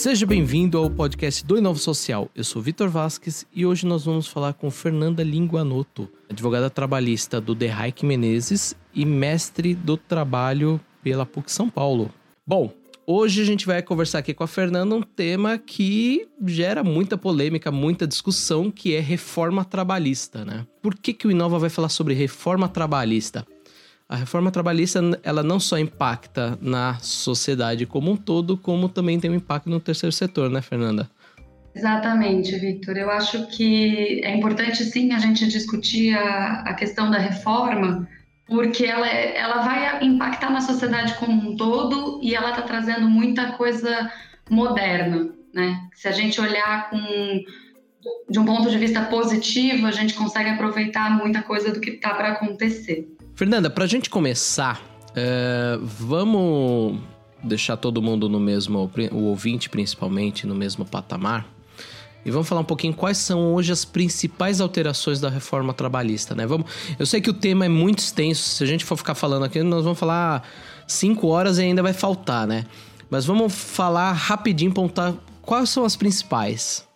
Seja bem-vindo ao podcast do Inovo Social. Eu sou Vitor Vasques e hoje nós vamos falar com Fernanda Linguanotto, advogada trabalhista do Hike Menezes e mestre do trabalho pela PUC São Paulo. Bom, hoje a gente vai conversar aqui com a Fernanda um tema que gera muita polêmica, muita discussão, que é reforma trabalhista, né? Por que, que o Inova vai falar sobre reforma trabalhista? A reforma trabalhista, ela não só impacta na sociedade como um todo, como também tem um impacto no terceiro setor, né, Fernanda? Exatamente, Victor. Eu acho que é importante sim a gente discutir a, a questão da reforma, porque ela, ela vai impactar na sociedade como um todo e ela está trazendo muita coisa moderna, né? Se a gente olhar com de um ponto de vista positivo, a gente consegue aproveitar muita coisa do que está para acontecer. Fernanda, para a gente começar, é, vamos deixar todo mundo no mesmo, o ouvinte principalmente, no mesmo patamar. E vamos falar um pouquinho quais são hoje as principais alterações da reforma trabalhista, né? Vamos, eu sei que o tema é muito extenso, se a gente for ficar falando aqui, nós vamos falar cinco horas e ainda vai faltar, né? Mas vamos falar rapidinho, pontar quais são as principais.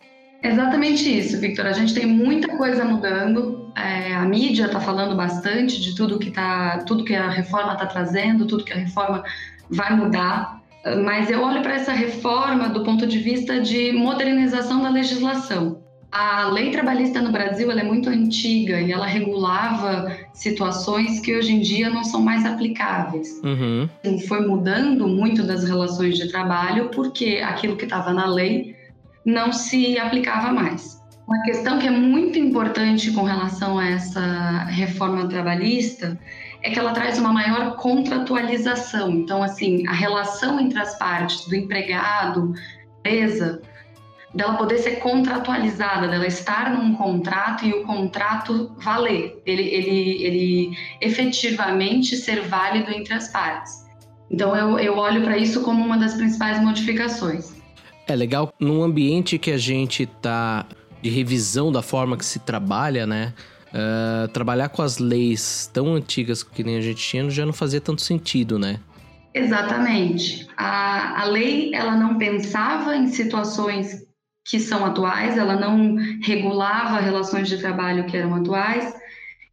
Exatamente isso, Victor. A gente tem muita coisa mudando. É, a mídia está falando bastante de tudo que tá, tudo que a reforma está trazendo, tudo que a reforma vai mudar. Mas eu olho para essa reforma do ponto de vista de modernização da legislação. A lei trabalhista no Brasil é muito antiga e ela regulava situações que hoje em dia não são mais aplicáveis. Uhum. Foi mudando muito das relações de trabalho porque aquilo que estava na lei não se aplicava mais. Uma questão que é muito importante com relação a essa reforma trabalhista é que ela traz uma maior contratualização. Então, assim, a relação entre as partes do empregado, empresa, dela poder ser contratualizada, dela estar num contrato e o contrato valer, ele, ele, ele efetivamente ser válido entre as partes. Então, eu, eu olho para isso como uma das principais modificações. É legal num ambiente que a gente tá de revisão da forma que se trabalha, né? Uh, trabalhar com as leis tão antigas que nem a gente tinha já não fazia tanto sentido, né? Exatamente. A, a lei ela não pensava em situações que são atuais, ela não regulava relações de trabalho que eram atuais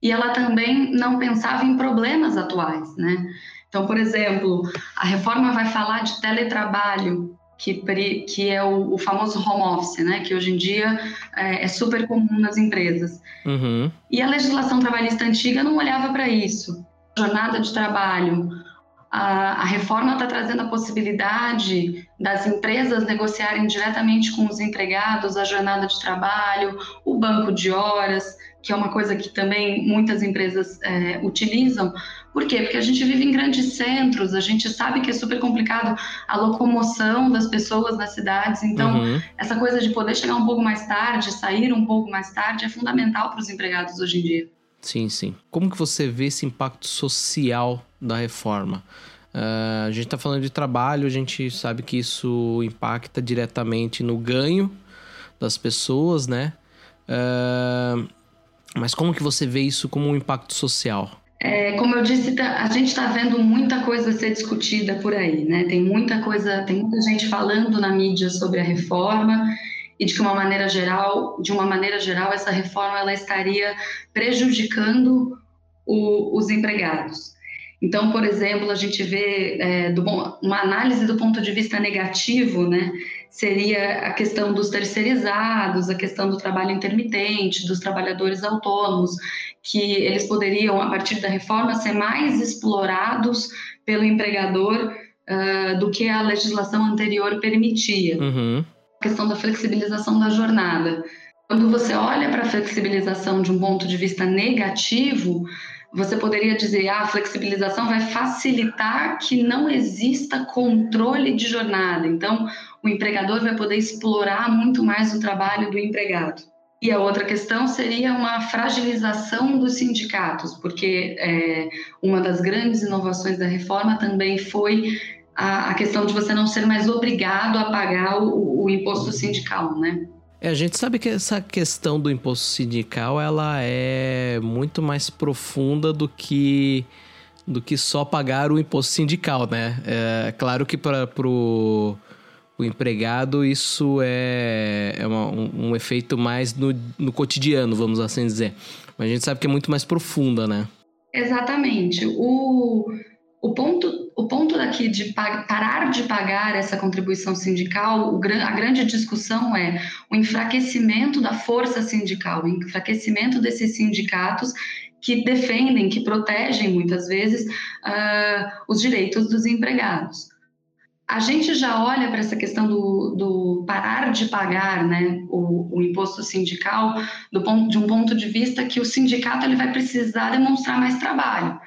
e ela também não pensava em problemas atuais, né? Então, por exemplo, a reforma vai falar de teletrabalho, que, que é o, o, famoso home office, né? Que hoje em dia é, é super comum nas empresas. Uhum. E a legislação trabalhista antiga não olhava para isso. Jornada de trabalho. A, a reforma está trazendo a possibilidade das empresas negociarem diretamente com os empregados a jornada de trabalho, o banco de horas, que é uma coisa que também muitas empresas é, utilizam. Por quê? Porque a gente vive em grandes centros, a gente sabe que é super complicado a locomoção das pessoas nas cidades, então uhum. essa coisa de poder chegar um pouco mais tarde, sair um pouco mais tarde, é fundamental para os empregados hoje em dia. Sim, sim. Como que você vê esse impacto social da reforma? Uh, a gente está falando de trabalho, a gente sabe que isso impacta diretamente no ganho das pessoas, né? Uh, mas como que você vê isso como um impacto social? É, como eu disse, tá, a gente está vendo muita coisa ser discutida por aí, né? Tem muita coisa, tem muita gente falando na mídia sobre a reforma e de que uma maneira geral, de uma maneira geral, essa reforma ela estaria prejudicando o, os empregados. Então, por exemplo, a gente vê é, do, uma análise do ponto de vista negativo, né? Seria a questão dos terceirizados, a questão do trabalho intermitente, dos trabalhadores autônomos, que eles poderiam, a partir da reforma, ser mais explorados pelo empregador uh, do que a legislação anterior permitia. Uhum. A questão da flexibilização da jornada. Quando você olha para a flexibilização de um ponto de vista negativo, você poderia dizer, ah, a flexibilização vai facilitar que não exista controle de jornada. Então, o empregador vai poder explorar muito mais o trabalho do empregado. E a outra questão seria uma fragilização dos sindicatos, porque é, uma das grandes inovações da reforma também foi a, a, questão de você não ser mais obrigado a pagar o, o imposto sindical, né? É, a gente sabe que essa questão do imposto sindical ela é muito mais profunda do que do que só pagar o imposto sindical, né? É claro que para pro o empregado, isso é, é uma, um, um, efeito mais no, no cotidiano, vamos assim dizer. Mas a gente sabe que é muito mais profunda, né? Exatamente. O, o, ponto, o ponto daqui de parar de pagar essa contribuição sindical, a grande discussão é o enfraquecimento da força sindical, o enfraquecimento desses sindicatos que defendem, que protegem muitas vezes uh, os direitos dos empregados a gente já olha para essa questão do, do, parar de pagar né, o, o, imposto sindical do ponto, de um ponto de vista que o sindicato ele vai precisar demonstrar mais trabalho.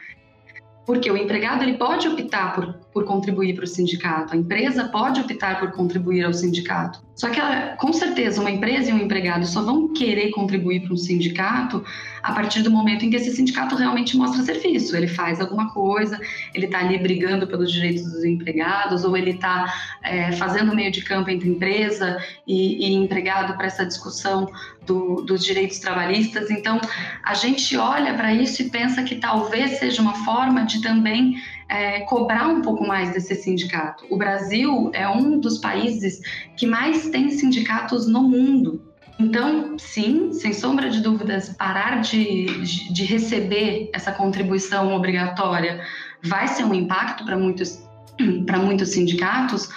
Porque o empregado ele pode optar por, por contribuir para o sindicato, a empresa pode optar por contribuir ao sindicato. Só que, ela, com certeza, uma empresa e um empregado só vão querer contribuir para um sindicato a partir do momento em que esse sindicato realmente mostra serviço, ele faz alguma coisa, ele está ali brigando pelos direitos dos empregados, ou ele está é, fazendo meio de campo entre empresa e, e empregado para essa discussão do, dos direitos trabalhistas. Então, a gente olha para isso e pensa que talvez seja uma forma de também é, cobrar um pouco mais desse sindicato. O Brasil é um dos países que mais tem sindicatos no mundo. Então, sim, sem sombra de dúvidas, parar de, de, receber essa contribuição obrigatória vai ser um impacto para muitos, muitos sindicatos,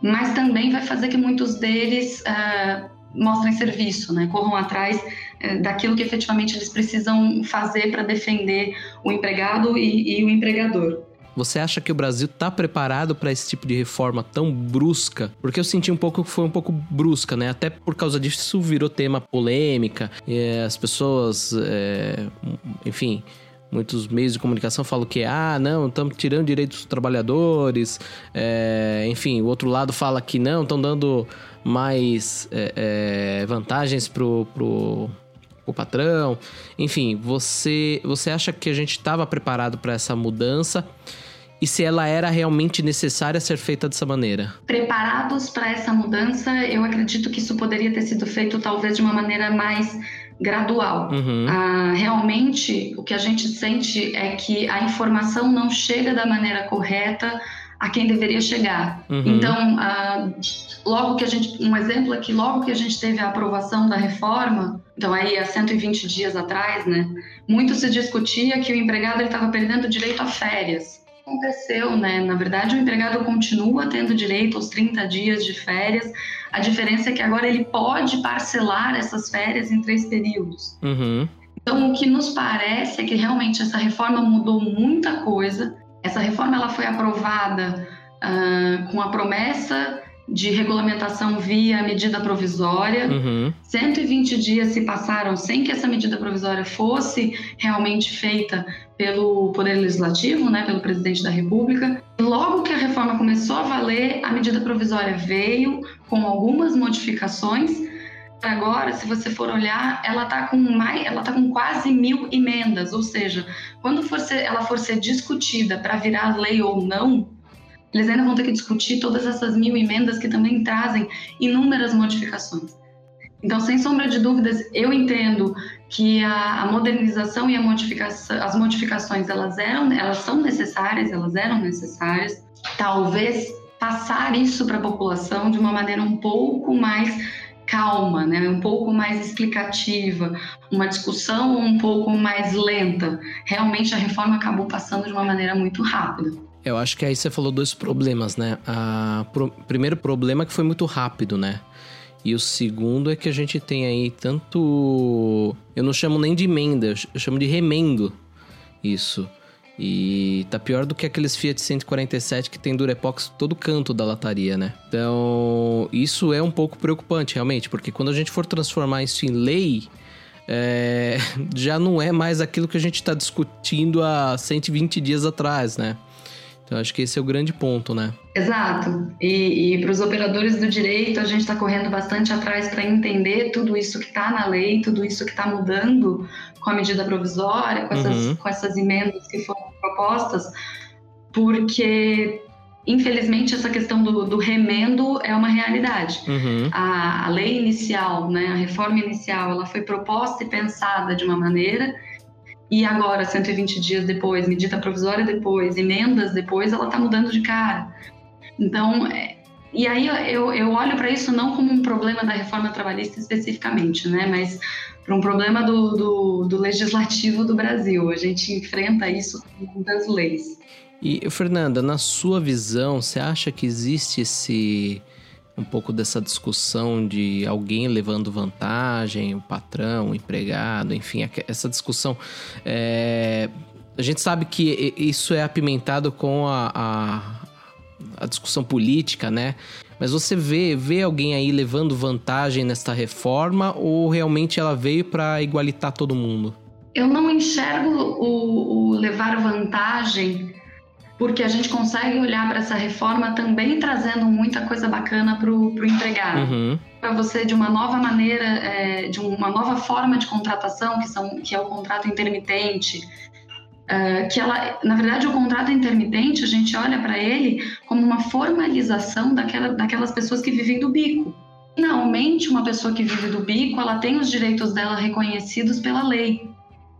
mas também vai fazer que muitos deles uh, mostrem serviço, né? corram atrás uh, daquilo que efetivamente eles precisam fazer para defender o empregado e, e o empregador. Você acha que o Brasil está preparado para esse tipo de reforma tão brusca? Porque eu senti um pouco que foi um pouco brusca, né? Até por causa disso virou tema polêmica. E as pessoas, é, enfim, muitos meios de comunicação falam que, ah, não, estamos tirando direitos dos trabalhadores. É, enfim, o outro lado fala que não, estão dando mais é, é, vantagens pro, pro, o patrão. Enfim, você, você acha que a gente estava preparado para essa mudança? e se ela era realmente necessária ser feita dessa maneira? Preparados para essa mudança, eu acredito que isso poderia ter sido feito talvez de uma maneira mais gradual. Uhum. Ah, realmente, o que a gente sente é que a informação não chega da maneira correta a quem deveria chegar. Uhum. Então, ah, logo que a gente, um exemplo é que logo que a gente teve a aprovação da reforma, então aí há 120 dias atrás, né, muito se discutia que o empregado estava perdendo direito a férias aconteceu, né? Na verdade, o empregado continua tendo direito aos 30 dias de férias. A diferença é que agora ele pode parcelar essas férias em três períodos. Uhum. Então, o que nos parece é que realmente essa reforma mudou muita coisa. Essa reforma ela foi aprovada uh, com a promessa de regulamentação via medida provisória. Uhum. 120 dias se passaram sem que essa medida provisória fosse realmente feita pelo Poder Legislativo, né, pelo Presidente da República. Logo que a reforma começou a valer, a medida provisória veio com algumas modificações. Agora, se você for olhar, ela está com mais, ela tá com quase mil emendas, ou seja, quando for ser, ela for ser discutida para virar lei ou não, eles ainda vão ter que discutir todas essas mil emendas que também trazem inúmeras modificações. Então, sem sombra de dúvidas, eu entendo que a, a modernização e a modificação, as modificações elas eram, elas são necessárias, elas eram necessárias. Talvez passar isso para a população de uma maneira um pouco mais calma, né? um pouco mais explicativa, uma discussão um pouco mais lenta. Realmente a reforma acabou passando de uma maneira muito rápida. Eu acho que aí você falou dois problemas, né? O pro, primeiro problema é que foi muito rápido, né? E o segundo é que a gente tem aí tanto. Eu não chamo nem de emenda, eu chamo de remendo isso. E tá pior do que aqueles Fiat 147 que tem Durepox todo canto da lataria, né? Então, isso é um pouco preocupante, realmente, porque quando a gente for transformar isso em lei, é... já não é mais aquilo que a gente está discutindo há 120 dias atrás, né? Então, acho que esse é o grande ponto, né? Exato. E, e para os operadores do direito, a gente está correndo bastante atrás para entender tudo isso que está na lei, tudo isso que está mudando com a medida provisória, com essas, uhum. com essas emendas que foram propostas, porque infelizmente essa questão do, do, remendo é uma realidade. Uhum. A, a, lei inicial, né, a reforma inicial, ela foi proposta e pensada de uma maneira e agora, 120 dias depois, medida provisória depois, emendas depois, ela está mudando de cara. Então, é, e aí eu, eu olho para isso não como um problema da reforma trabalhista especificamente, né? Mas para um problema do, do, do, legislativo do Brasil. A gente enfrenta isso com muitas leis. E, Fernanda, na sua visão, você acha que existe esse um pouco dessa discussão de alguém levando vantagem, o patrão, o empregado, enfim, essa discussão. É... A gente sabe que isso é apimentado com a, a a discussão política, né? Mas você vê, vê alguém aí levando vantagem nesta reforma ou realmente ela veio para igualitar todo mundo? Eu não enxergo o, o levar vantagem porque a gente consegue olhar para essa reforma também trazendo muita coisa bacana para o empregado. Uhum. Para você, de uma nova maneira, é, de uma nova forma de contratação, que, são, que é o contrato intermitente, Uh, que ela, na verdade, o contrato intermitente, a gente olha para ele como uma formalização daquela, daquelas pessoas que vivem do bico. Finalmente, uma pessoa que vive do bico, ela tem os direitos dela reconhecidos pela lei.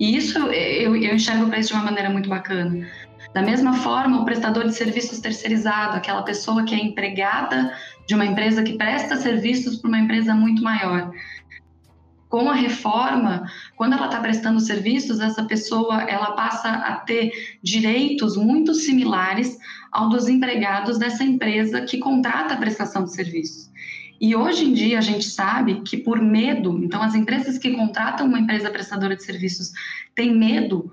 E isso eu, eu enxergo para isso de uma maneira muito bacana. Da mesma forma, o prestador de serviços terceirizado, aquela pessoa que é empregada de uma empresa que presta serviços para uma empresa muito maior com a reforma, quando ela está prestando serviços, essa pessoa ela passa a ter direitos muito similares ao dos empregados dessa empresa que contrata a prestação de serviços. E hoje em dia a gente sabe que por medo, então as empresas que contratam uma empresa prestadora de serviços têm medo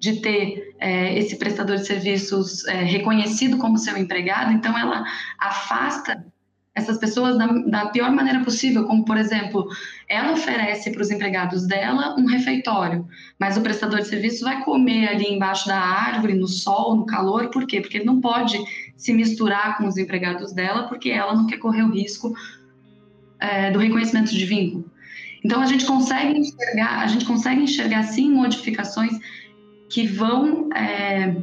de ter é, esse prestador de serviços é, reconhecido como seu empregado, então ela afasta essas pessoas da, da, pior maneira possível, como por exemplo, ela oferece para os empregados dela um refeitório, mas o prestador de serviço vai comer ali embaixo da árvore, no sol, no calor, por quê? Porque ele não pode se misturar com os empregados dela, porque ela não quer correr o risco é, do reconhecimento de vínculo. Então a gente consegue enxergar, a gente consegue enxergar sim modificações que vão é,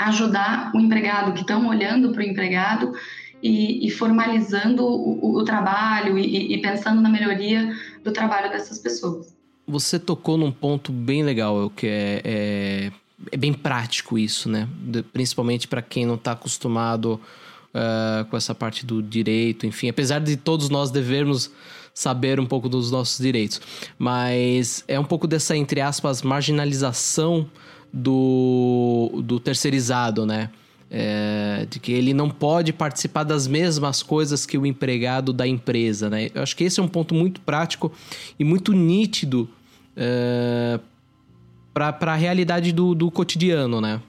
ajudar o empregado, que estão olhando para o empregado e, e formalizando o, o trabalho e, e, pensando na melhoria do trabalho dessas pessoas. Você tocou num ponto bem legal, que é, é, é bem prático isso, né? Principalmente para quem não está acostumado uh, com essa parte do direito, enfim, apesar de todos nós devermos saber um pouco dos nossos direitos, mas é um pouco dessa entre aspas marginalização do, do terceirizado, né? É, de que ele não pode participar das mesmas coisas que o empregado da empresa, né? Eu acho que esse é um ponto muito prático e muito nítido é, para a realidade do, do cotidiano, né?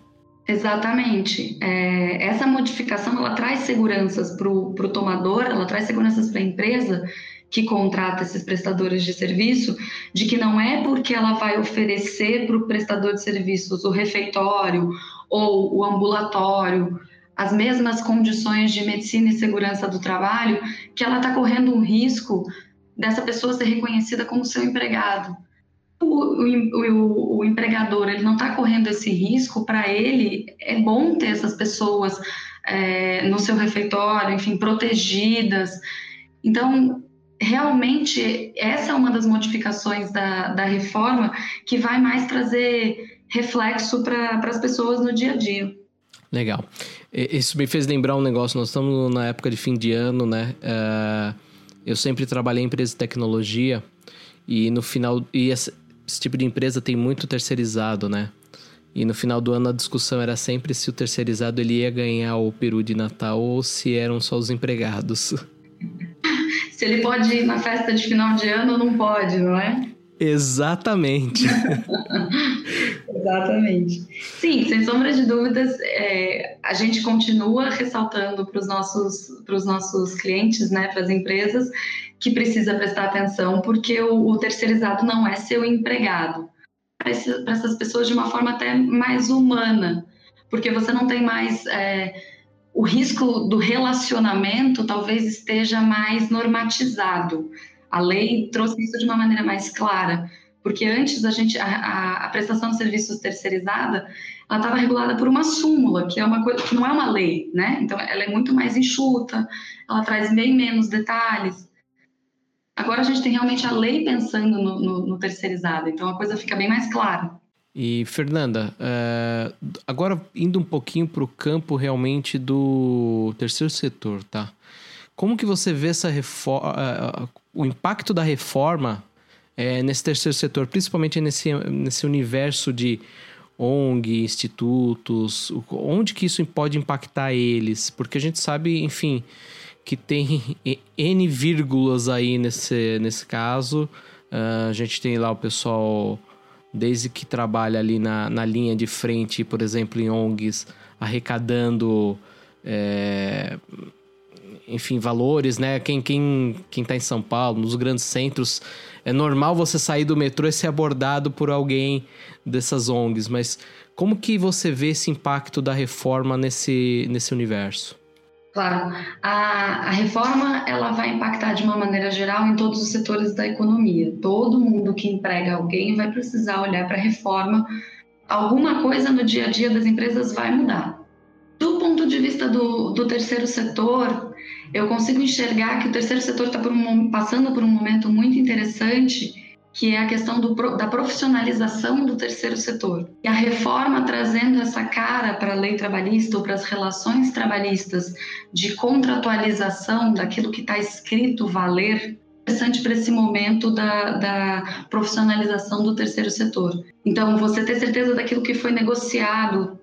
Exatamente. É, essa modificação ela traz seguranças para o tomador, ela traz seguranças para a empresa que contrata esses prestadores de serviço, de que não é porque ela vai oferecer para o prestador de serviços o refeitório ou o ambulatório, as mesmas condições de medicina e segurança do trabalho, que ela está correndo um risco dessa pessoa ser reconhecida como seu empregado. O, o, o, o empregador ele não está correndo esse risco, para ele é bom ter essas pessoas é, no seu refeitório, enfim, protegidas. Então, realmente, essa é uma das modificações da, da reforma que vai mais trazer reflexo para as pessoas no dia a dia. Legal. Isso me fez lembrar um negócio. Nós estamos na época de fim de ano, né? Uh, eu sempre trabalhei em empresa de tecnologia e no final e esse, esse, tipo de empresa tem muito terceirizado, né? E no final do ano a discussão era sempre se o terceirizado ele ia ganhar o peru de Natal ou se eram só os empregados. Se ele pode ir na festa de final de ano ou não pode, não é? Exatamente. Exatamente. Sim, sem sombra de dúvidas, é, a gente continua ressaltando para os nossos, nossos clientes, né, para as empresas, que precisa prestar atenção, porque o, o terceirizado não é seu empregado. Para essas pessoas de uma forma até mais humana, porque você não tem mais. É, o risco do relacionamento talvez esteja mais normatizado a lei trouxe isso de uma maneira mais clara, porque antes a gente a, a, prestação de serviços terceirizada ela estava regulada por uma súmula, que é uma coisa que não é uma lei, né? Então ela é muito mais enxuta, ela traz bem menos detalhes. Agora a gente tem realmente a lei pensando no, no, no terceirizado, então a coisa fica bem mais clara. E, Fernanda, uh, agora indo um pouquinho para o campo realmente do terceiro setor, tá? Como que você vê essa reforma, uh, o impacto da reforma uh, nesse terceiro setor, principalmente nesse, nesse universo de ONG, institutos, onde que isso pode impactar eles? Porque a gente sabe, enfim, que tem N vírgulas aí nesse, nesse caso. Uh, a gente tem lá o pessoal, desde que trabalha ali na, na linha de frente, por exemplo, em ONGs, arrecadando. É, enfim, valores, né? Quem, quem, quem tá em São Paulo, nos grandes centros, é normal você sair do metrô e ser abordado por alguém dessas ONGs, mas como que você vê esse impacto da reforma nesse, nesse universo? Claro, a, a reforma ela vai impactar de uma maneira geral em todos os setores da economia. Todo mundo que emprega alguém vai precisar olhar para a reforma. Alguma coisa no dia a dia das empresas vai mudar. Do ponto de vista do, do terceiro setor, eu consigo enxergar que o terceiro setor está um, passando por um momento muito interessante que é a questão do, da profissionalização do terceiro setor. E a reforma trazendo essa cara para a lei trabalhista ou para as relações trabalhistas de contratualização daquilo que está escrito valer, interessante para esse momento da, da profissionalização do terceiro setor. Então, você ter certeza daquilo que foi negociado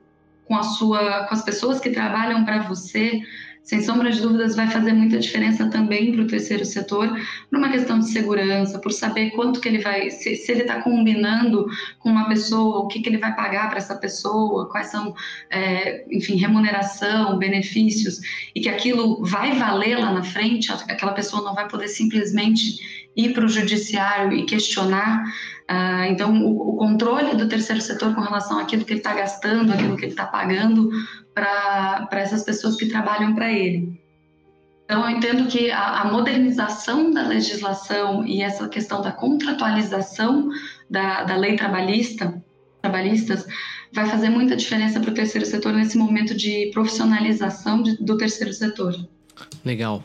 com a sua, com as pessoas que trabalham para você, sem sombra de dúvidas, vai fazer muita diferença também para o terceiro setor, por uma questão de segurança, por saber quanto que ele vai, se, se ele está combinando com uma pessoa, o que, que ele vai pagar para essa pessoa, quais são, é, enfim, remuneração, benefícios, e que aquilo vai valer lá na frente, aquela pessoa não vai poder simplesmente ir para o judiciário e questionar. Uh, então, o, o, controle do terceiro setor com relação àquilo que ele está gastando, aquilo que ele está pagando para essas pessoas que trabalham para ele. Então, eu entendo que a, a, modernização da legislação e essa questão da contratualização da, da lei trabalhista, trabalhistas vai fazer muita diferença para o terceiro setor nesse momento de profissionalização de, do terceiro setor. Legal.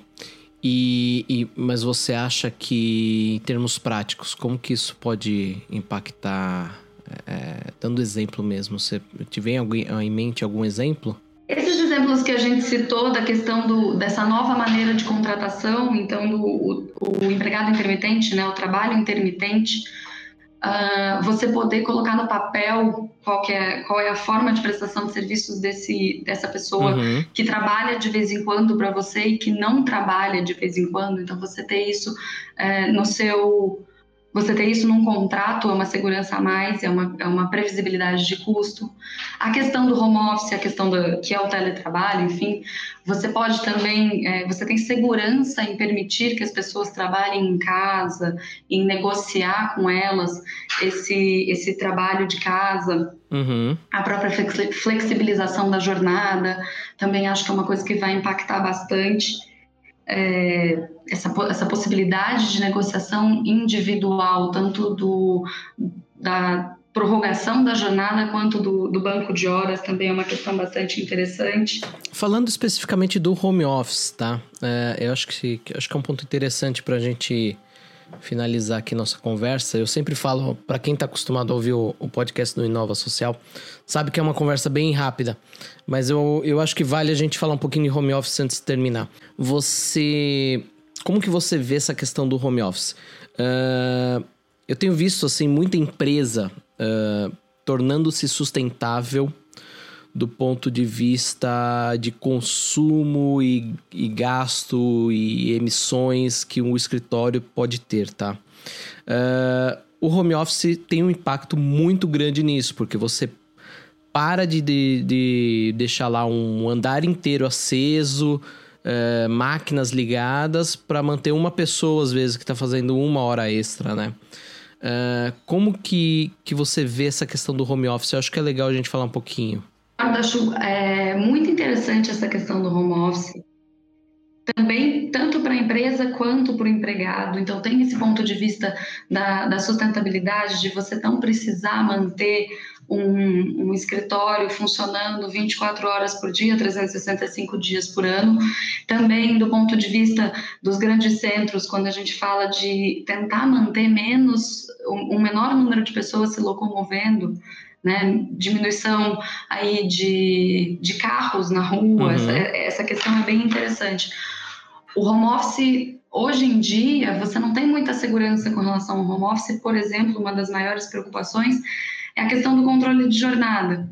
E, e, mas você acha que, em termos práticos, como que isso pode impactar? É, dando exemplo mesmo, você tiver em mente algum exemplo? Esses exemplos que a gente citou da questão do, dessa nova maneira de contratação, então do o, o empregado intermitente, né, o trabalho intermitente, uh, você poder colocar no papel qual, é, qual é a forma de prestação de serviços desse, dessa pessoa uhum. que trabalha de vez em quando para você e que não trabalha de vez em quando. Então, você ter isso uh, no seu você ter isso num contrato é uma segurança a mais, é uma, é uma previsibilidade de custo. A questão do home office, a questão do que é o teletrabalho, enfim, você pode também, é, você tem segurança em permitir que as pessoas trabalhem em casa, em negociar com elas esse, esse trabalho de casa. Uhum. A própria flexibilização da jornada, também acho que é uma coisa que vai impactar bastante é, essa, essa possibilidade de negociação individual, tanto do, da prorrogação da jornada quanto do, do, banco de horas também é uma questão bastante interessante. Falando especificamente do home office, tá? É, eu acho que, acho que é um ponto interessante para a gente finalizar aqui nossa conversa, eu sempre falo, para quem está acostumado a ouvir o, o, podcast do Inova Social, sabe que é uma conversa bem rápida, mas eu, eu acho que vale a gente falar um pouquinho de home office antes de terminar. Você. Como que você vê essa questão do home office? Uh, eu tenho visto, assim, muita empresa uh, tornando-se sustentável do ponto de vista de consumo e, e gasto e emissões que um escritório pode ter, tá? Uh, o home office tem um impacto muito grande nisso, porque você para de, de, de deixar lá um andar inteiro aceso, uh, máquinas ligadas, para manter uma pessoa, às vezes, que está fazendo uma hora extra, né? Uh, como que, que você vê essa questão do home office? Eu acho que é legal a gente falar um pouquinho. Acho é, muito interessante essa questão do home office. Também, tanto para a empresa quanto para o empregado. Então, tem esse ponto de vista da, da sustentabilidade, de você não precisar manter um, um, escritório funcionando 24 horas por dia, 365 dias por ano. Também do ponto de vista dos grandes centros, quando a gente fala de tentar manter menos um menor número de pessoas se locomovendo, né, diminuição aí de, de carros na rua, uhum. essa, essa questão é bem interessante. O home office, hoje em dia, você não tem muita segurança com relação ao home office, por exemplo, uma das maiores preocupações é a questão do controle de jornada,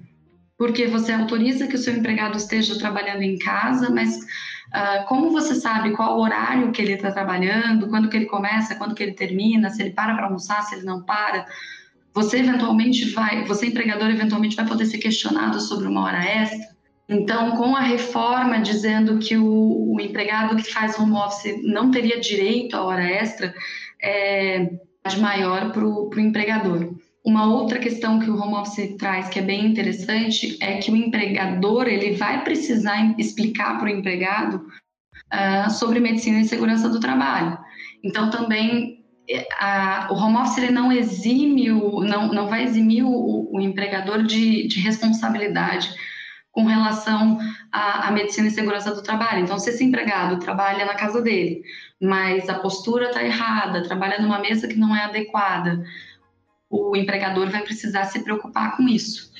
porque você autoriza que o seu empregado esteja trabalhando em casa, mas uh, como você sabe qual horário que ele está trabalhando, quando que ele começa, quando que ele termina, se ele para para almoçar, se ele não para, você eventualmente vai, você empregador eventualmente vai poder ser questionado sobre uma hora extra. Então, com a reforma dizendo que o, o empregado que faz home office não teria direito à hora extra, é maior para o empregador. Uma outra questão que o home office traz que é bem interessante é que o empregador ele vai precisar explicar para o empregado uh, sobre medicina e segurança do trabalho. Então também é, a, o home office ele não exime o, não, não vai eximir o, o empregador de, de, responsabilidade com relação à, à medicina e segurança do trabalho. Então, se esse empregado trabalha na casa dele, mas a postura está errada, trabalha numa mesa que não é adequada, o empregador vai precisar se preocupar com isso.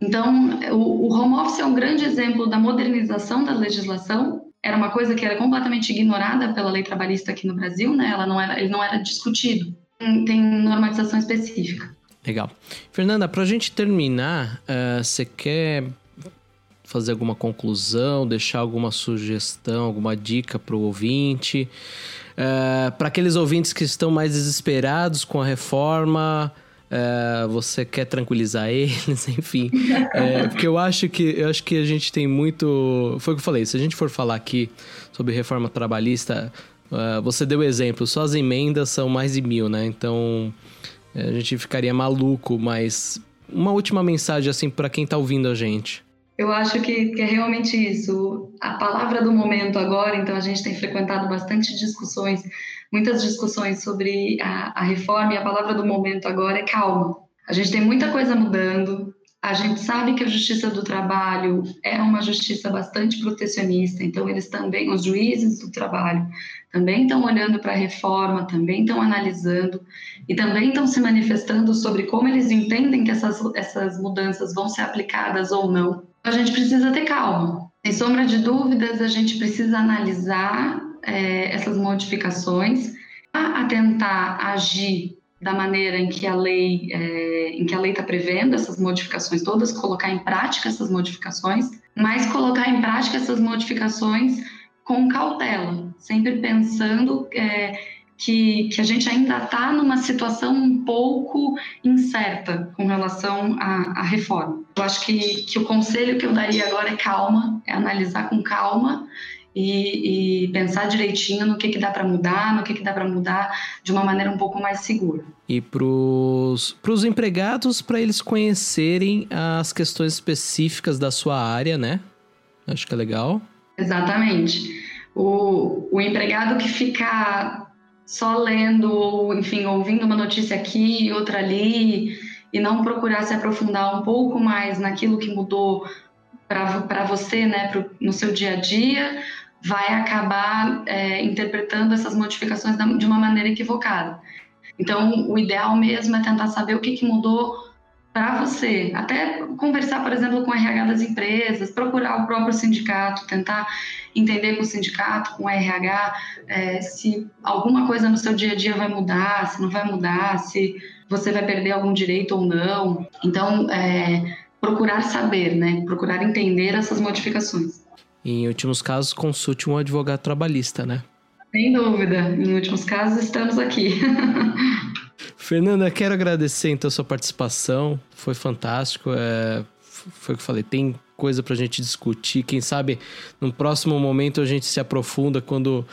Então, o, o home office é um grande exemplo da modernização da legislação. Era uma coisa que era completamente ignorada pela lei trabalhista aqui no Brasil, né? Ela não era, ele não era discutido. Tem normatização específica. Legal. Fernanda, para a gente terminar, uh, você quer fazer alguma conclusão, deixar alguma sugestão, alguma dica para o ouvinte? Uh, para aqueles ouvintes que estão mais desesperados com a reforma, uh, você quer tranquilizar eles, enfim. É, porque eu acho que eu acho que a gente tem muito. Foi o que eu falei, se a gente for falar aqui sobre reforma trabalhista, uh, você deu exemplo, só as emendas são mais de mil, né? Então a gente ficaria maluco, mas uma última mensagem assim para quem está ouvindo a gente. Eu acho que, que, é realmente isso. A palavra do momento agora, então a gente tem frequentado bastante discussões, muitas discussões sobre a, a reforma, e a palavra do momento agora é calma. A gente tem muita coisa mudando, a gente sabe que a justiça do trabalho é uma justiça bastante protecionista, então eles também, os juízes do trabalho, também estão olhando para a reforma, também estão analisando e também estão se manifestando sobre como eles entendem que essas, essas mudanças vão ser aplicadas ou não. A gente precisa ter calma. Sem sombra de dúvidas, a gente precisa analisar é, essas modificações, a tentar agir da maneira em que a lei é, em que a lei está prevendo essas modificações todas, colocar em prática essas modificações, mas colocar em prática essas modificações com cautela, sempre pensando é, que, que a gente ainda está numa situação um pouco incerta com relação à, à, reforma. Eu acho que, que o conselho que eu daria agora é calma, é analisar com calma e, e, pensar direitinho no que, que dá para mudar, no que, que dá para mudar de uma maneira um pouco mais segura. E para os empregados, para eles conhecerem as questões específicas da sua área, né? Acho que é legal. Exatamente. O, o empregado que fica só lendo, ou enfim, ouvindo uma notícia aqui outra ali, e não procurar se aprofundar um pouco mais naquilo que mudou para você, né, pro, no seu dia a dia, vai acabar é, interpretando essas modificações de uma maneira equivocada. Então, o ideal mesmo é tentar saber o que, que mudou para você. Até conversar, por exemplo, com o RH das empresas, procurar o próprio sindicato, tentar entender com o sindicato, com o RH, é, se alguma coisa no seu dia a dia vai mudar, se não vai mudar, se você vai perder algum direito ou não. Então, é, procurar saber, né? Procurar entender essas modificações. Em últimos casos, consulte um advogado trabalhista, né? Sem dúvida. Em últimos casos, estamos aqui. Fernanda, quero agradecer então a sua participação. Foi fantástico. É, foi o que eu falei, tem coisa pra gente discutir. Quem sabe no próximo momento a gente se aprofunda quando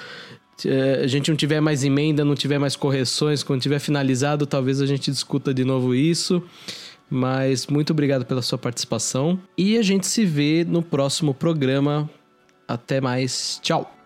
é, a gente não tiver mais emenda, não tiver mais correções, quando tiver finalizado, talvez a gente discuta de novo isso. Mas muito obrigado pela sua participação e a gente se vê no próximo programa até mais. Tchau!